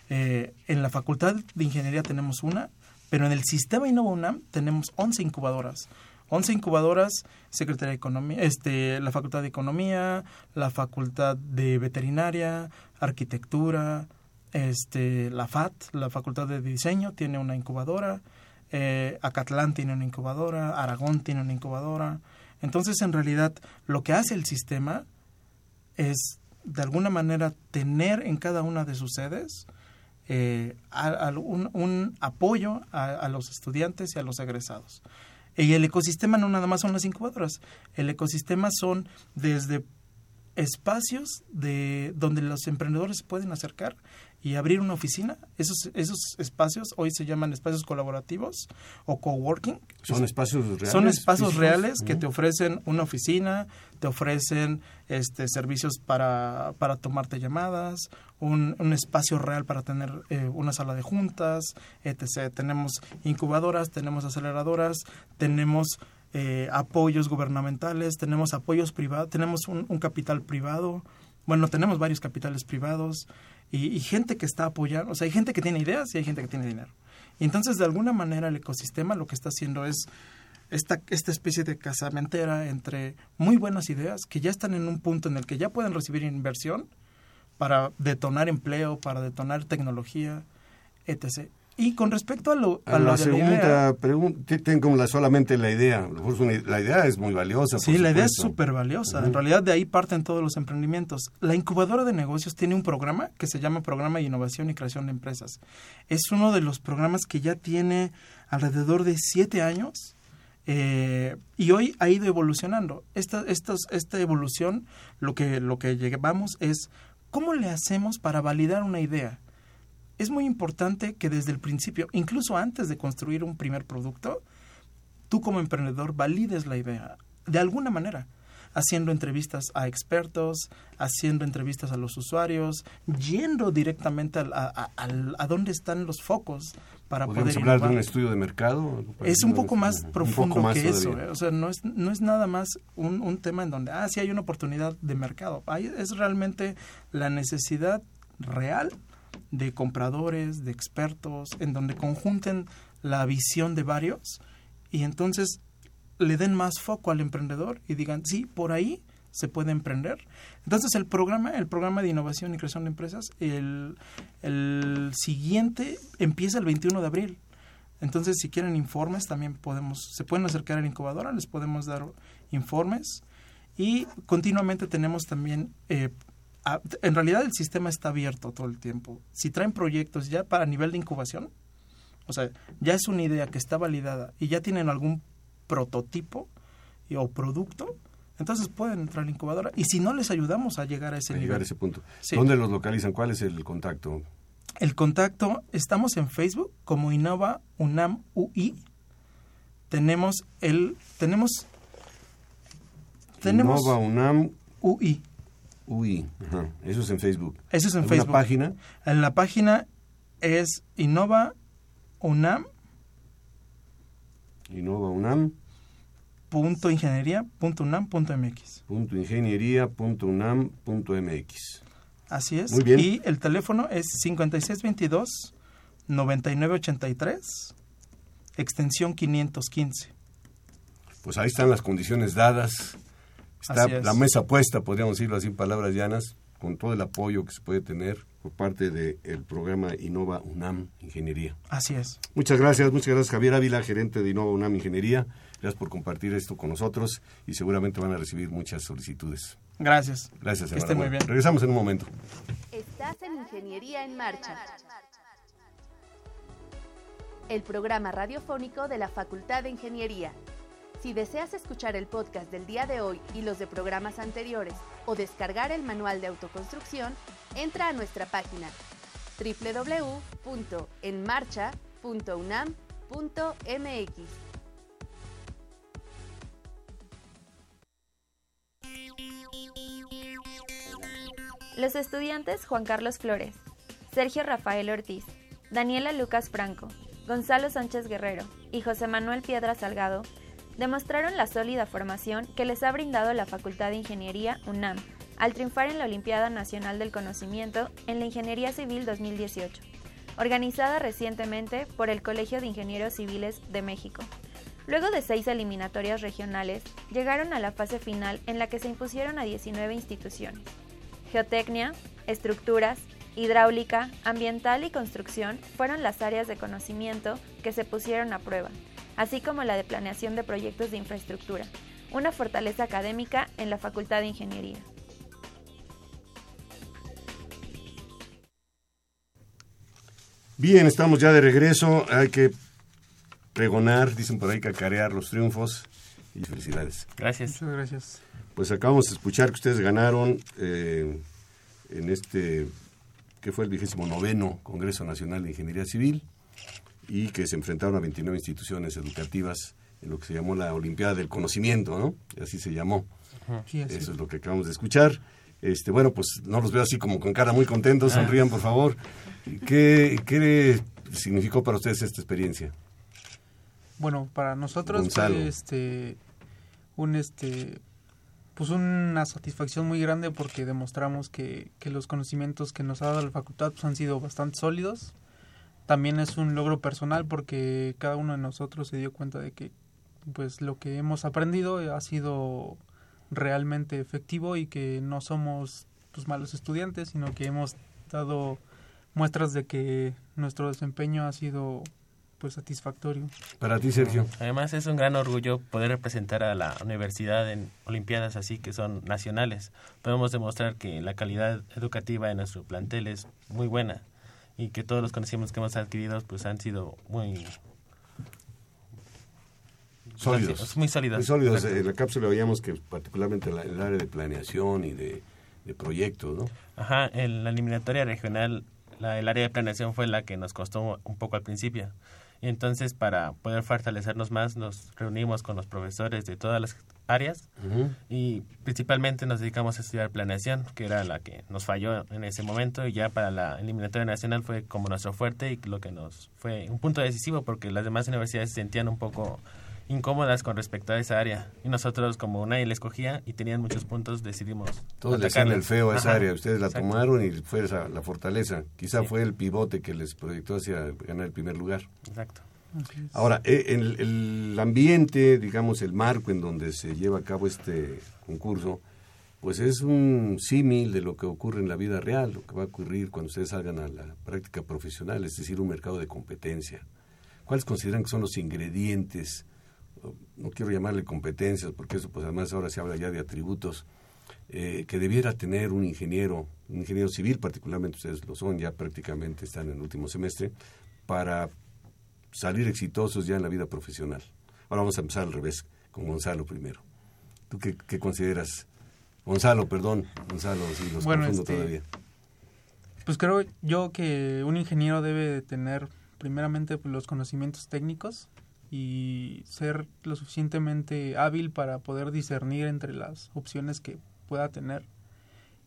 Eh, en la Facultad de Ingeniería tenemos una, pero en el sistema Innova UNAM tenemos 11 incubadoras. 11 incubadoras, Secretaría de Economía, este, la Facultad de Economía, la Facultad de Veterinaria, Arquitectura, este, la FAT, la Facultad de Diseño, tiene una incubadora, eh, Acatlán tiene una incubadora, Aragón tiene una incubadora, Entonces, en realidad, lo que hace el sistema es, de alguna manera, tener en cada una de sus sedes eh, un, apoyo a, los estudiantes y a los egresados. Y el ecosistema no nada más son las incubadoras, el ecosistema son desde espacios de donde los emprendedores pueden acercar y abrir una oficina. Esos, esos espacios hoy se llaman espacios colaborativos o coworking. Son espacios reales. Son espacios reales que te ofrecen una oficina, te ofrecen este servicios para, para tomarte llamadas, un, un espacio real para tener eh, una sala de juntas, etc. Tenemos incubadoras, tenemos aceleradoras, tenemos eh, apoyos gubernamentales, tenemos apoyos privados, tenemos un, un capital privado. Bueno, tenemos varios capitales privados y, gente que está apoyando, o sea, hay gente que tiene ideas y hay gente que tiene dinero. Y entonces, de alguna manera, el ecosistema lo que está haciendo es esta, esta especie de casamentera entre muy buenas ideas que ya están en un punto en el que ya pueden recibir inversión para detonar empleo, para detonar tecnología, etc. Y con respecto a lo a, la segunda pregunta, tengo la, solamente la idea. La idea es muy valiosa. Sí, la idea es súper valiosa. En realidad de ahí parten todos los emprendimientos. La incubadora de negocios tiene un programa que se llama Programa de Innovación y Creación de Empresas. Es uno de los programas que ya tiene alrededor de siete años eh, y hoy ha ido evolucionando. Esta, esta, esta evolución, lo que, lo que llevamos es cómo le hacemos para validar una idea es muy importante que desde el principio, incluso antes de construir un primer producto, tú como emprendedor valides la idea de alguna manera, haciendo entrevistas a expertos, haciendo entrevistas a los usuarios, yendo directamente a, a, dónde están los focos para poder hablar de un estudio de mercado? Es un poco más profundo que eso. ¿eh? O sea, no es, no es nada más un, un, tema en donde, ah, sí hay una oportunidad de mercado. Ahí es realmente la necesidad real de compradores, de expertos, en donde conjunten la visión de varios y entonces le den más foco al emprendedor y digan, sí, por ahí se puede emprender. Entonces el programa, el programa de innovación y creación de empresas, el, el siguiente empieza el 21 de abril. Entonces, si quieren informes, también podemos, se pueden acercar a la incubadora, les podemos dar informes. Y continuamente tenemos también eh, en realidad el sistema está abierto todo el tiempo. Si traen proyectos ya para nivel de incubación, o sea, ya es una idea que está validada y ya tienen algún prototipo o producto, entonces pueden entrar a la incubadora y si no les ayudamos a llegar a ese a nivel. Llegar a ese punto. ¿Dónde los localizan? ¿Cuál es el contacto? El contacto, estamos en Facebook como Innova UNAM UI. Tenemos el tenemos tenemos Innova UNAM UI. UI, eso es en Facebook. Eso es en Facebook. página? En la página es Innova UNAM. Innova UNAM. Punto ingeniería punto unam punto mx. Punto ingeniería punto unam punto mx. Así es. Muy bien. Y el teléfono es 5622 9983 extensión 515. Pues ahí están las condiciones dadas Está la mesa puesta, podríamos decirlo así en palabras llanas, con todo el apoyo que se puede tener por parte del programa Innova UNAM Ingeniería. Así es. Muchas gracias, muchas gracias Javier Ávila, gerente de Innova UNAM Ingeniería. Gracias por compartir esto con nosotros y seguramente van a recibir muchas solicitudes. Gracias. Gracias, Que esté muy bien. Regresamos en un momento. Estás en Ingeniería en Marcha. El programa radiofónico de la Facultad de Ingeniería. Si deseas escuchar el podcast del día de hoy y los de programas anteriores o descargar el manual de autoconstrucción, entra a nuestra página www.enmarcha.unam.mx. Los estudiantes Juan Carlos Flores, Sergio Rafael Ortiz, Daniela Lucas Franco, Gonzalo Sánchez Guerrero y José Manuel Piedra Salgado demostraron la sólida formación que les ha brindado la Facultad de Ingeniería UNAM al triunfar en la Olimpiada Nacional del Conocimiento en la Ingeniería Civil 2018, organizada recientemente por el Colegio de Ingenieros Civiles de México. Luego de seis eliminatorias regionales, llegaron a la fase final en la que se impusieron a 19 instituciones. Geotecnia, estructuras, hidráulica, ambiental y construcción fueron las áreas de conocimiento que se pusieron a prueba así como la de planeación de proyectos de infraestructura, una fortaleza académica en la Facultad de Ingeniería. Bien, estamos ya de regreso. Hay que pregonar, dicen por ahí, cacarear los triunfos. Y felicidades. Gracias. Muchas gracias. Pues acabamos de escuchar que ustedes ganaron eh, en este, que fue el vigésimo noveno Congreso Nacional de Ingeniería Civil y que se enfrentaron a 29 instituciones educativas en lo que se llamó la Olimpiada del Conocimiento, ¿no? Así se llamó. Eso es lo que acabamos de escuchar. Este, bueno, pues no los veo así como con cara muy contentos, ah. sonrían por favor. ¿Qué, ¿Qué significó para ustedes esta experiencia? Bueno, para nosotros fue este un este pues una satisfacción muy grande porque demostramos que, que los conocimientos que nos ha dado la facultad pues, han sido bastante sólidos. También es un logro personal porque cada uno de nosotros se dio cuenta de que pues lo que hemos aprendido ha sido realmente efectivo y que no somos pues malos estudiantes, sino que hemos dado muestras de que nuestro desempeño ha sido pues satisfactorio. Para ti, Sergio. Además es un gran orgullo poder representar a la universidad en olimpiadas así que son nacionales. Podemos demostrar que la calidad educativa de nuestro plantel es muy buena y que todos los conocimientos que hemos adquirido pues han sido muy sólidos. Muy sólidos. Muy sólidos. En la cápsula veíamos que particularmente en el área de planeación y de, de proyectos, ¿no? Ajá, en la eliminatoria regional el área de planeación fue la que nos costó un poco al principio. Y entonces, para poder fortalecernos más, nos reunimos con los profesores de todas las áreas y principalmente nos dedicamos a estudiar planeación, que era la que nos falló en ese momento y ya para la eliminatoria nacional fue como nuestro fuerte y lo que nos fue un punto decisivo porque las demás universidades se sentían un poco incómodas con respecto a esa área. Y nosotros, como nadie la escogía y tenían muchos puntos, decidimos. Todos le hacían el feo a esa área. Ustedes la tomaron y fue esa, la fortaleza. Quizá fue el pivote que les proyectó hacia ganar el primer lugar. Exacto. Ahora, eh, el, el ambiente, digamos, el marco en donde se lleva a cabo este concurso, pues es un símil de lo que ocurre en la vida real, lo que va a ocurrir cuando ustedes salgan a la práctica profesional, es decir, un mercado de competencia. ¿Cuáles consideran que son los ingredientes no quiero llamarle competencias, porque eso pues además ahora se habla ya de atributos, eh, que debiera tener un ingeniero, un ingeniero civil particularmente, ustedes lo son, ya prácticamente están en el último semestre, para salir exitosos ya en la vida profesional. Ahora vamos a empezar al revés, con Gonzalo primero. ¿Tú qué, consideras? Gonzalo, perdón, Gonzalo, sí, los bueno, este, todavía. Pues creo yo que un ingeniero debe tener primeramente pues, los conocimientos técnicos, y ser lo suficientemente hábil para poder discernir entre las opciones que pueda tener.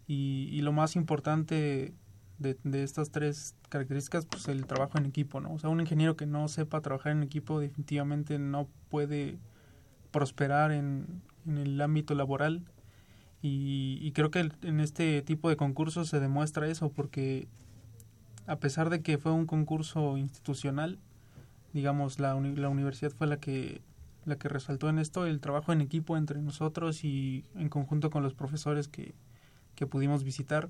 Y, lo más importante de, de, estas tres características, pues el trabajo en equipo, ¿no? O sea, un ingeniero que no sepa trabajar en equipo definitivamente no puede prosperar en, en el ámbito laboral. Y, y creo que en este tipo de concursos se demuestra eso, porque a pesar de que fue un concurso institucional, digamos, la, la universidad fue la que, la que resaltó en esto, el trabajo en equipo entre nosotros y en conjunto con los profesores que, que pudimos visitar,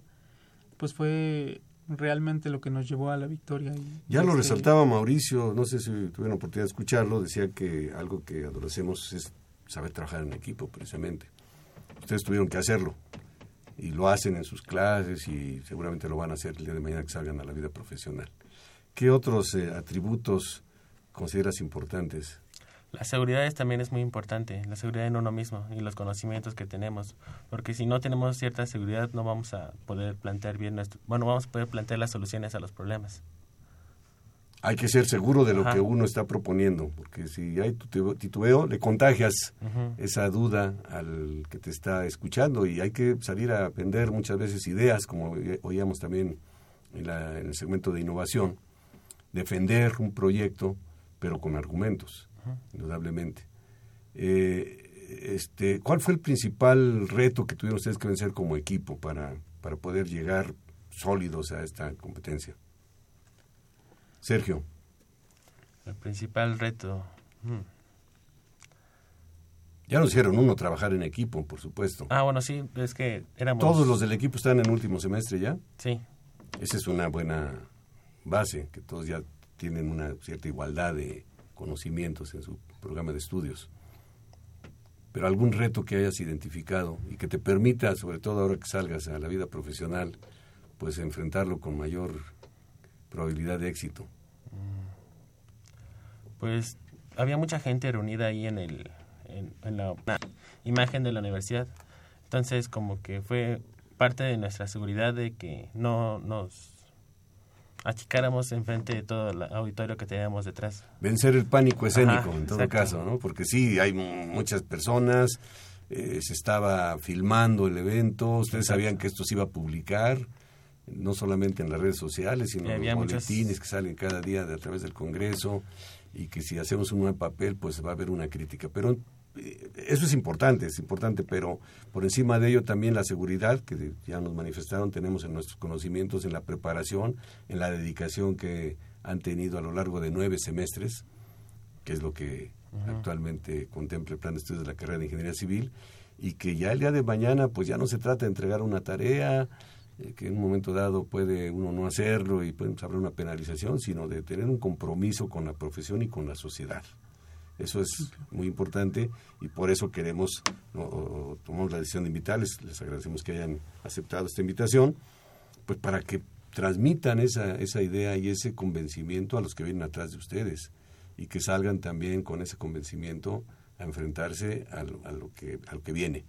pues fue realmente lo que nos llevó a la victoria. ya lo este resaltaba Mauricio, no sé si tuvieron oportunidad de escucharlo, decía que algo que adolecemos es saber trabajar en equipo, precisamente. Ustedes tuvieron que hacerlo y lo hacen en sus clases y seguramente lo van a hacer el día de mañana que salgan a la vida profesional. ¿Qué otros eh, atributos consideras importantes? La seguridad también es muy importante, la seguridad en uno mismo y los conocimientos que tenemos, porque si no tenemos cierta seguridad no vamos a poder plantear bien nuestro, bueno, vamos a poder plantear las soluciones a los problemas. Hay que ser seguro de lo que uno está proponiendo, porque si hay titubeo, le contagias esa duda al que te está escuchando y hay que salir a vender muchas veces ideas, como oíamos también en, en el segmento de innovación, defender un proyecto pero con argumentos, indudablemente. Eh, este, ¿Cuál fue el principal reto que tuvieron ustedes que vencer como equipo para, para poder llegar sólidos a esta competencia? Sergio. El principal reto. Hmm. Ya nos hicieron uno trabajar en equipo, por supuesto. Ah, bueno, sí, es que éramos... ¿Todos los del equipo están en último semestre ya? Sí. Esa es una buena base, que todos ya tienen una cierta igualdad de conocimientos en su programa de estudios. pero algún reto que hayas identificado y que te permita, sobre todo ahora que salgas a la vida profesional, pues enfrentarlo con mayor probabilidad de éxito. Pues había mucha gente reunida ahí en el en, la imagen de la universidad. Entonces, como que fue parte de nuestra seguridad de que no nos achicáramos enfrente de todo el auditorio que teníamos detrás. Vencer el pánico escénico, en todo caso, ¿no? Porque sí, hay muchas personas, eh, se estaba filmando el evento, ustedes sabían que esto se iba a publicar, no solamente en las redes sociales, sino en los boletines que salen cada día de, a través del Congreso, y que si hacemos un buen papel, pues va a haber una crítica. Pero eso es importante, es importante, pero por encima de ello también la seguridad, que ya nos manifestaron, tenemos en nuestros conocimientos, en la preparación, en la dedicación que han tenido a lo largo de nueve semestres, que es lo que actualmente contempla el plan de estudios de la carrera de Ingeniería Civil, y que ya el día de mañana, pues ya no se trata de entregar una tarea, eh, que en un momento dado puede uno no hacerlo y puede haber una penalización, sino de tener un compromiso con la profesión y con la sociedad. Eso es muy importante y por eso queremos, tomamos la decisión de invitarles, les agradecemos que hayan aceptado esta invitación, pues para que transmitan esa, esa idea y ese convencimiento a los que vienen atrás de ustedes y que salgan también con ese convencimiento a enfrentarse a lo, que, a lo que viene.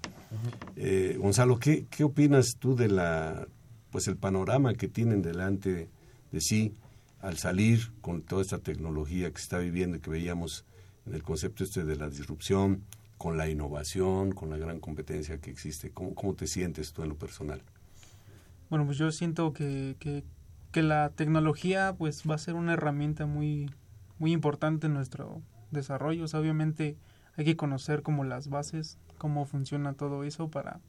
Eh, Gonzalo, ¿qué, ¿qué opinas tú de la, pues el panorama que tienen delante de sí al salir con toda esta tecnología que se está viviendo y que veíamos en el concepto este de la disrupción, con la innovación, con la gran competencia que existe. ¿Cómo, cómo te sientes tú en lo personal? Bueno, pues yo siento que, que, que, la tecnología pues va a ser una herramienta muy, muy importante en nuestro desarrollo. obviamente hay que conocer como las bases, cómo funciona todo eso para,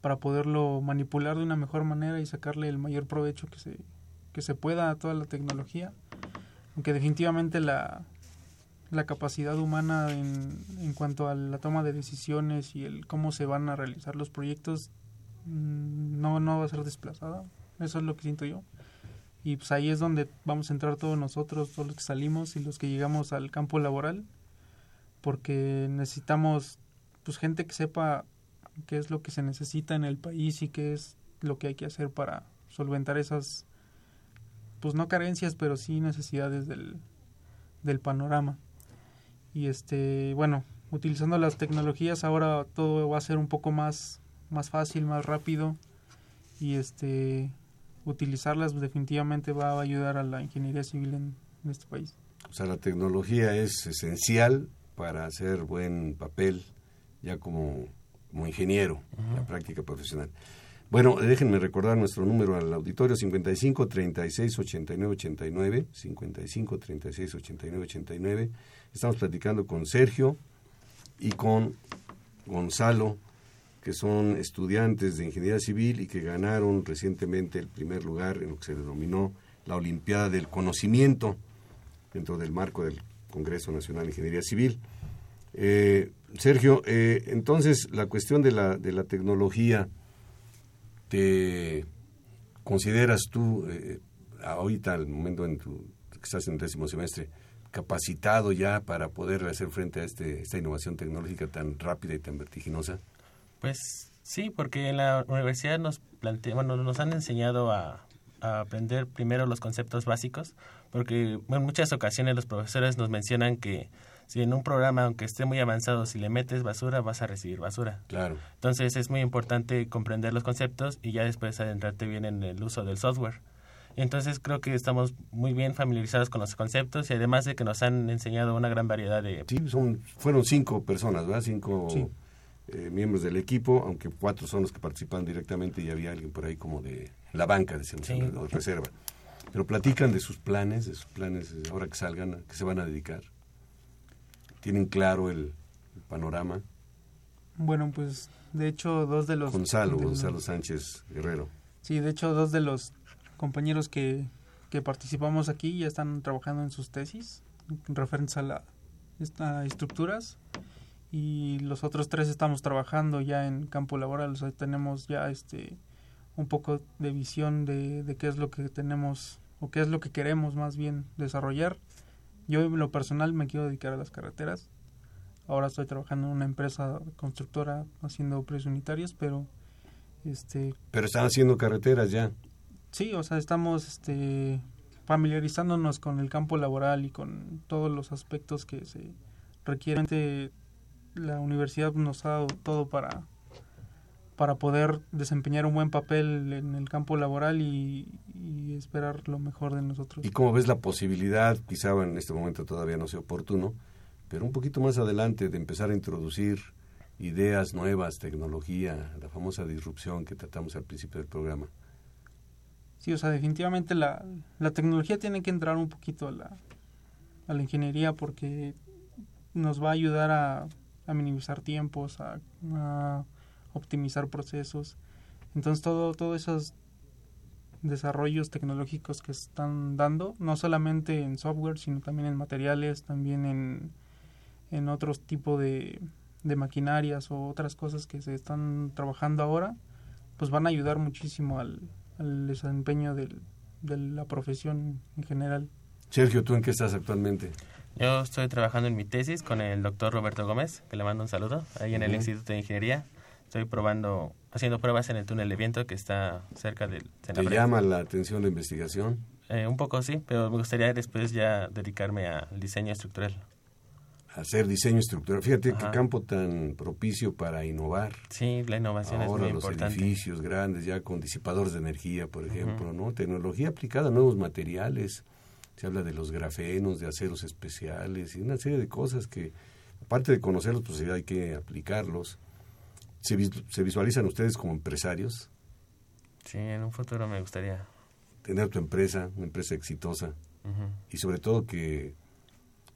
para poderlo manipular de una mejor manera y sacarle el mayor provecho que se, que se pueda a toda la tecnología. Aunque definitivamente la, la capacidad humana en, en cuanto a la toma de decisiones y el cómo se van a realizar los proyectos mm, no, no va a ser desplazada. Eso es lo que siento yo. Y pues ahí es donde vamos a entrar todos nosotros, todos los que salimos y los que llegamos al campo laboral, porque necesitamos pues gente que sepa qué es lo que se necesita en el país y qué es lo que hay que hacer para solventar esas pues no carencias, pero sí necesidades del, del panorama y este bueno utilizando las tecnologías ahora todo va a ser un poco más más fácil más rápido y este utilizarlas definitivamente va a ayudar a la ingeniería civil en, este país. O sea la tecnología es esencial para hacer buen papel ya como como ingeniero en la práctica profesional bueno, déjenme recordar nuestro número al auditorio 55 36 89 89 55 36 89 89 Estamos platicando con Sergio y con Gonzalo, que son estudiantes de Ingeniería Civil y que ganaron recientemente el primer lugar en lo que se denominó la Olimpiada del Conocimiento dentro del marco del Congreso Nacional de Ingeniería Civil. Eh, Sergio, eh, entonces la cuestión de la, de la tecnología, ¿te consideras tú, eh, ahorita, al momento en tu, que estás en el décimo semestre, capacitado ya para poder hacer frente a este, esta innovación tecnológica tan rápida y tan vertiginosa? Pues sí, porque en la universidad nos plantea, bueno, nos han enseñado a, aprender primero los conceptos básicos, porque en muchas ocasiones los profesores nos mencionan que si en un programa, aunque esté muy avanzado, si le metes basura, vas a recibir basura. Claro. Entonces es muy importante comprender los conceptos y ya después adentrarte bien en el uso del software. Entonces creo que estamos muy bien familiarizados con los conceptos y además de que nos han enseñado una gran variedad de... Sí, son, fueron cinco personas, ¿verdad? Cinco eh, miembros del equipo, aunque cuatro son los que participan directamente y había alguien por ahí como de la banca, decimos, de reserva. Pero platican de sus planes, de sus planes ahora que salgan, que se van a dedicar. ¿Tienen claro el, panorama? Bueno, pues de hecho dos de los... Gonzalo, Gonzalo Sánchez Guerrero. Sí, de hecho dos de los compañeros que, que participamos aquí ya están trabajando en sus tesis referentes a la estructuras y los otros tres estamos trabajando ya en campo laboral, o tenemos ya este un poco de visión de, de, qué es lo que tenemos o qué es lo que queremos más bien desarrollar. Yo en lo personal me quiero dedicar a las carreteras, ahora estoy trabajando en una empresa constructora haciendo precios unitarios, pero este Pero están haciendo carreteras ya. sí, o sea, estamos este familiarizándonos con el campo laboral y con todos los aspectos que se requieren. La universidad nos ha dado todo para para poder desempeñar un buen papel en el campo laboral y, y esperar lo mejor de nosotros. ¿Y cómo ves la posibilidad, quizá en este momento todavía no sea oportuno, pero un poquito más adelante de empezar a introducir ideas nuevas, tecnología, la famosa disrupción que tratamos al principio del programa? Sí, o sea, definitivamente la, la tecnología tiene que entrar un poquito a la, a la ingeniería porque nos va a ayudar a, a minimizar tiempos, a, a optimizar procesos. Entonces, todo, todos esos desarrollos tecnológicos que se están dando, no solamente en software, sino también en materiales, también en, en otros tipos de, de maquinarias o otras cosas que se están trabajando ahora, pues van a ayudar muchísimo al, al desempeño del, de la profesión en general. Sergio, ¿tú en qué estás actualmente? Yo estoy trabajando en mi tesis con el doctor Roberto Gómez, que le mando un saludo, ahí en el. Instituto de Ingeniería. Estoy probando, haciendo pruebas en el túnel de viento que está cerca del ¿Te llama la atención la investigación? Eh, un poco sí, pero me gustaría después ya dedicarme al diseño estructural. Hacer diseño estructural. Fíjate qué Ajá. campo tan propicio para innovar. Sí, la innovación Ahora es muy los importante. edificios grandes ya con disipadores de energía, por ejemplo, ¿no? Tecnología aplicada a nuevos materiales. Se habla de los grafenos, de aceros especiales y una serie de cosas que, aparte de conocerlos, pues hay que aplicarlos. ¿Se, se visualizan ustedes como empresarios? Sí, en un futuro me gustaría. Tener tu empresa, una empresa exitosa y sobre todo que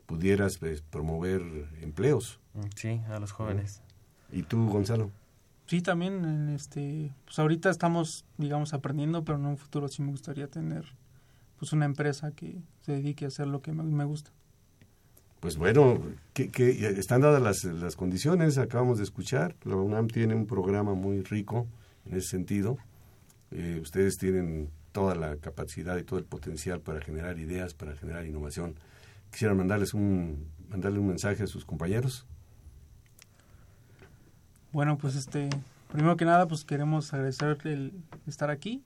pudieras pues, promover empleos. Mm, Sí, a los jóvenes. ¿Y tú, Gonzalo? Sí, también, en este, pues ahorita estamos, digamos, aprendiendo, pero en un futuro sí me gustaría tener, pues, una empresa que se dedique a hacer lo que me gusta. Pues bueno, que, que están dadas las, las condiciones, acabamos de escuchar, la UNAM tiene un programa muy rico en ese sentido, Eh, ustedes tienen toda la capacidad y todo el potencial para generar ideas, para generar innovación. Quisiera mandarles un, mandarle un mensaje a sus compañeros. Bueno, pues, este, primero que nada, pues, queremos agradecer el estar aquí,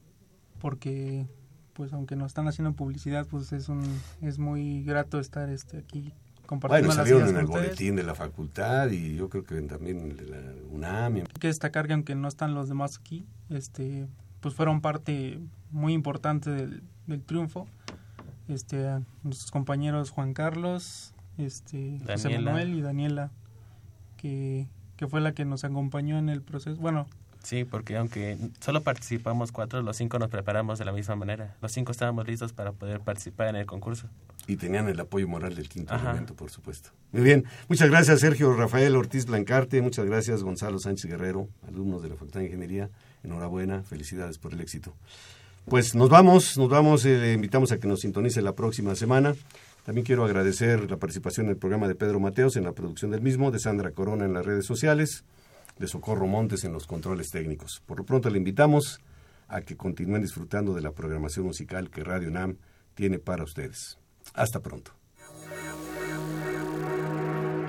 porque, pues, aunque nos están haciendo publicidad, pues, es un, es muy grato estar, este, aquí Bueno, las salieron ideas en el boletín de la facultad y yo creo que también en el de la UNAM. Hay que destacar que aunque no están los demás aquí, este, pues fueron parte muy importante del, del triunfo. Este, a nuestros compañeros Juan Carlos, este, José. Manuel y Daniela, que, que fue la que nos acompañó en el proceso. Bueno, Sí, porque aunque solo participamos cuatro, los cinco nos preparamos de la misma manera. Los cinco estábamos listos para poder participar en el concurso. Y tenían el apoyo moral del quinto Ajá. elemento, por supuesto. Muy bien. Muchas gracias, Sergio Rafael Ortiz Blancarte. Muchas gracias, Gonzalo Sánchez Guerrero, alumnos de la Facultad de Ingeniería. Enhorabuena, felicidades por el éxito. Pues nos vamos, nos vamos. eh, le invitamos a que nos sintonice la próxima semana. También quiero agradecer la participación en el programa de Pedro Mateos en la producción del mismo, de Sandra Corona en las redes sociales, de Socorro Montes en los controles técnicos. Por lo pronto le invitamos a que continúen disfrutando de la programación musical que Radio NAM tiene para ustedes. Hasta pronto.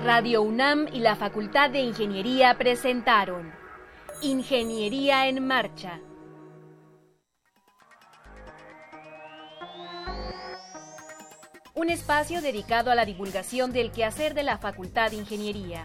Radio UNAM y la Facultad de Ingeniería presentaron Ingeniería en Marcha. Un espacio dedicado a la divulgación del quehacer de la Facultad de Ingeniería.